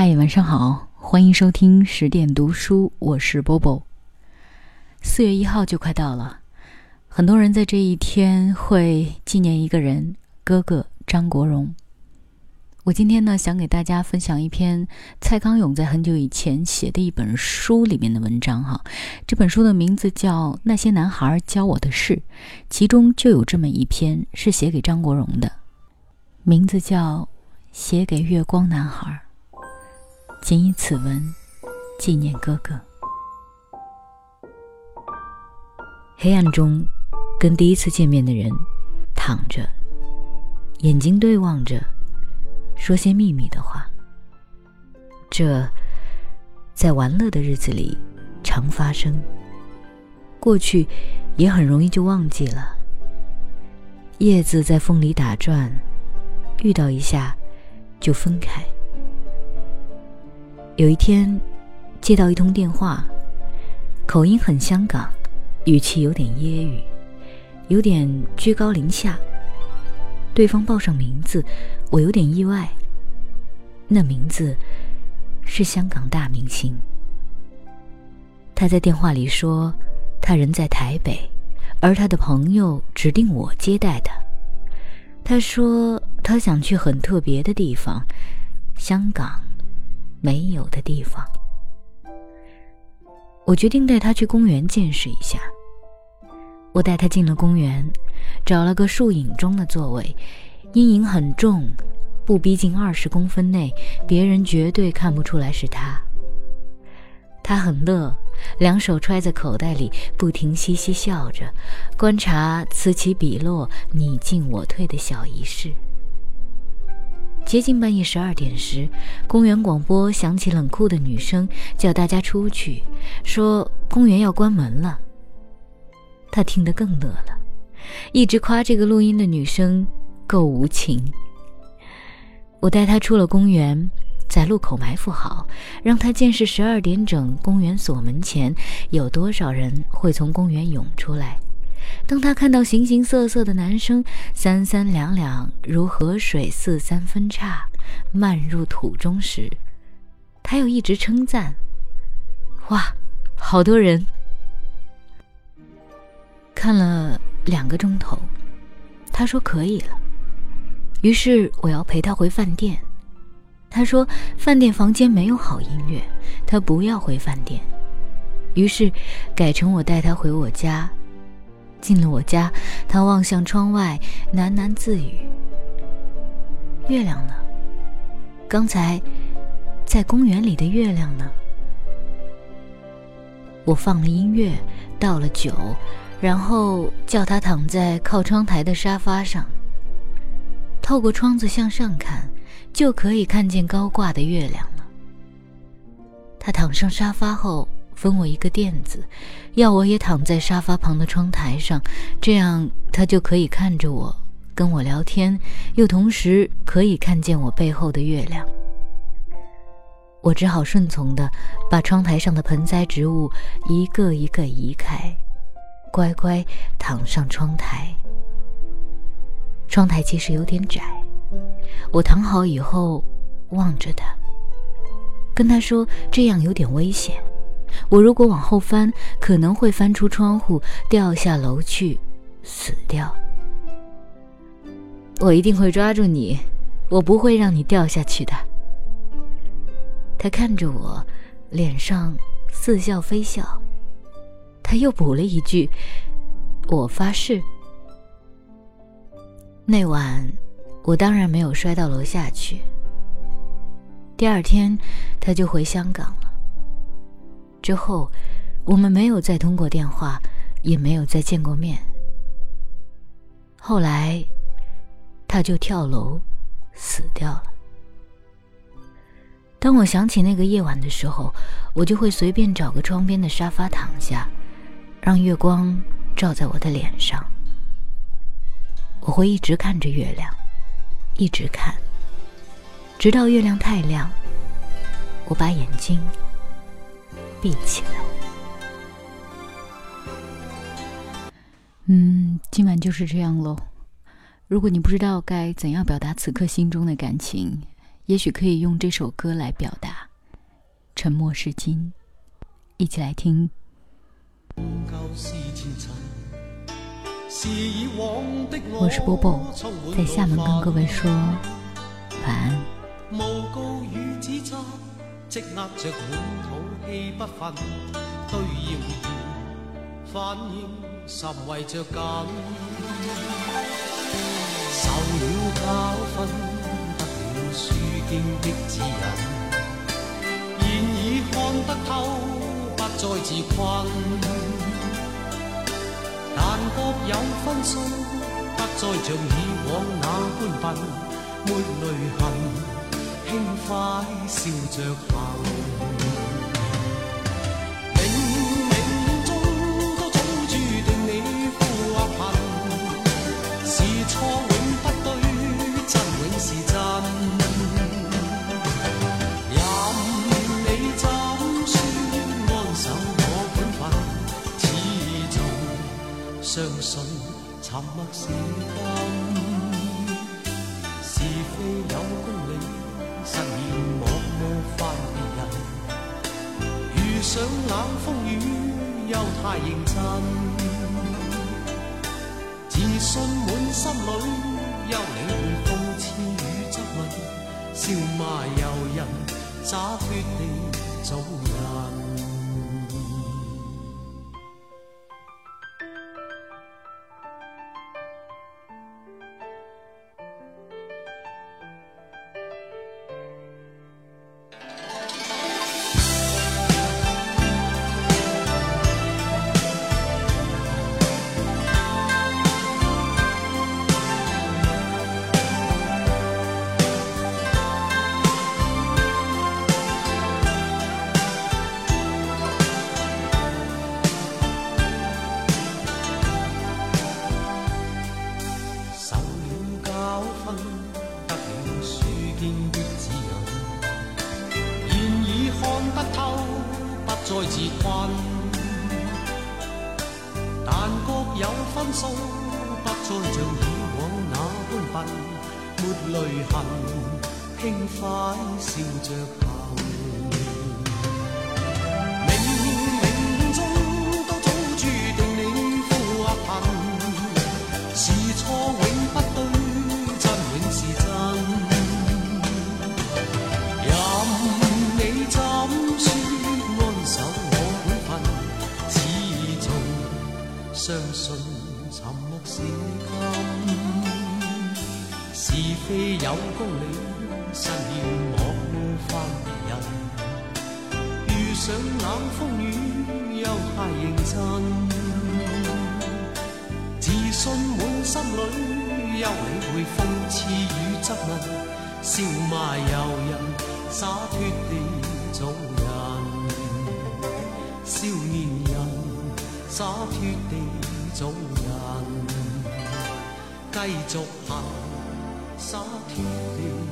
嗨，晚上好，欢迎收听十点读书，我是波波。四月一号就快到了，很多人在这一天会纪念一个人，哥哥张国荣。我今天呢，想给大家分享一篇蔡康永在很久以前写的一本书里面的文章哈。这本书的名字叫《那些男孩教我的事》，其中就有这么一篇是写给张国荣的，名字叫《写给月光男孩》。谨以此文纪念哥哥。黑暗中，跟第一次见面的人躺着，眼睛对望着，说些秘密的话。这在玩乐的日子里常发生，过去也很容易就忘记了。叶子在风里打转，遇到一下就分开。有一天，接到一通电话，口音很香港，语气有点揶揄，有点居高临下。对方报上名字，我有点意外。那名字是香港大明星。他在电话里说，他人在台北，而他的朋友指定我接待他。他说他想去很特别的地方，香港。没有的地方，我决定带他去公园见识一下。我带他进了公园，找了个树影中的座位，阴影很重，不逼近二十公分内，别人绝对看不出来是他。他很乐，两手揣在口袋里，不停嘻嘻笑着，观察此起彼落、你进我退的小仪式。接近半夜十二点时，公园广播响起冷酷的女声，叫大家出去，说公园要关门了。他听得更乐了，一直夸这个录音的女生够无情。我带他出了公园，在路口埋伏好，让他见识十二点整公园锁门前有多少人会从公园涌出来。当他看到形形色色的男生三三两两如河水四三分叉漫入土中时，他又一直称赞：“哇，好多人！”看了两个钟头，他说可以了。于是我要陪他回饭店。他说饭店房间没有好音乐，他不要回饭店。于是改成我带他回我家。进了我家，他望向窗外，喃喃自语：“月亮呢？刚才在公园里的月亮呢？”我放了音乐，倒了酒，然后叫他躺在靠窗台的沙发上，透过窗子向上看，就可以看见高挂的月亮了。他躺上沙发后。分我一个垫子，要我也躺在沙发旁的窗台上，这样他就可以看着我，跟我聊天，又同时可以看见我背后的月亮。我只好顺从的把窗台上的盆栽植物一个一个移开，乖乖躺上窗台。窗台其实有点窄，我躺好以后望着他，跟他说这样有点危险。我如果往后翻，可能会翻出窗户，掉下楼去，死掉。我一定会抓住你，我不会让你掉下去的。他看着我，脸上似笑非笑。他又补了一句：“我发誓。”那晚，我当然没有摔到楼下去。第二天，他就回香港。之后，我们没有再通过电话，也没有再见过面。后来，他就跳楼死掉了。当我想起那个夜晚的时候，我就会随便找个窗边的沙发躺下，让月光照在我的脸上。我会一直看着月亮，一直看，直到月亮太亮，我把眼睛。闭起来。嗯，今晚就是这样喽。如果你不知道该怎样表达此刻心中的感情，也许可以用这首歌来表达。沉默是金，一起来听。我是波波，在厦门跟各位说晚安。积压着满肚气不愤，对谣言反应甚为着紧。受了教训，得了书经的指引，现已看得透，不再自困。但各有分数，不再像以往那般笨，没泪痕。轻快笑着行，冥冥中都总注定你富或贫，是错永不对，真永是真。任你怎说，安守我本份，始终相信沉默是金。遇上冷风雨，又太认真，自信满心里，休理会讽刺与质问，笑骂由人，洒脱地做人。像以往那般笨，没泪痕，轻快笑着行。有公理，实现莫冒犯人。遇。上冷风雨，又太认真，自信满心里，又理会讽刺与质问，笑骂由人，洒脱地做人，少年人。洒脱地做人，继续行，洒脱地。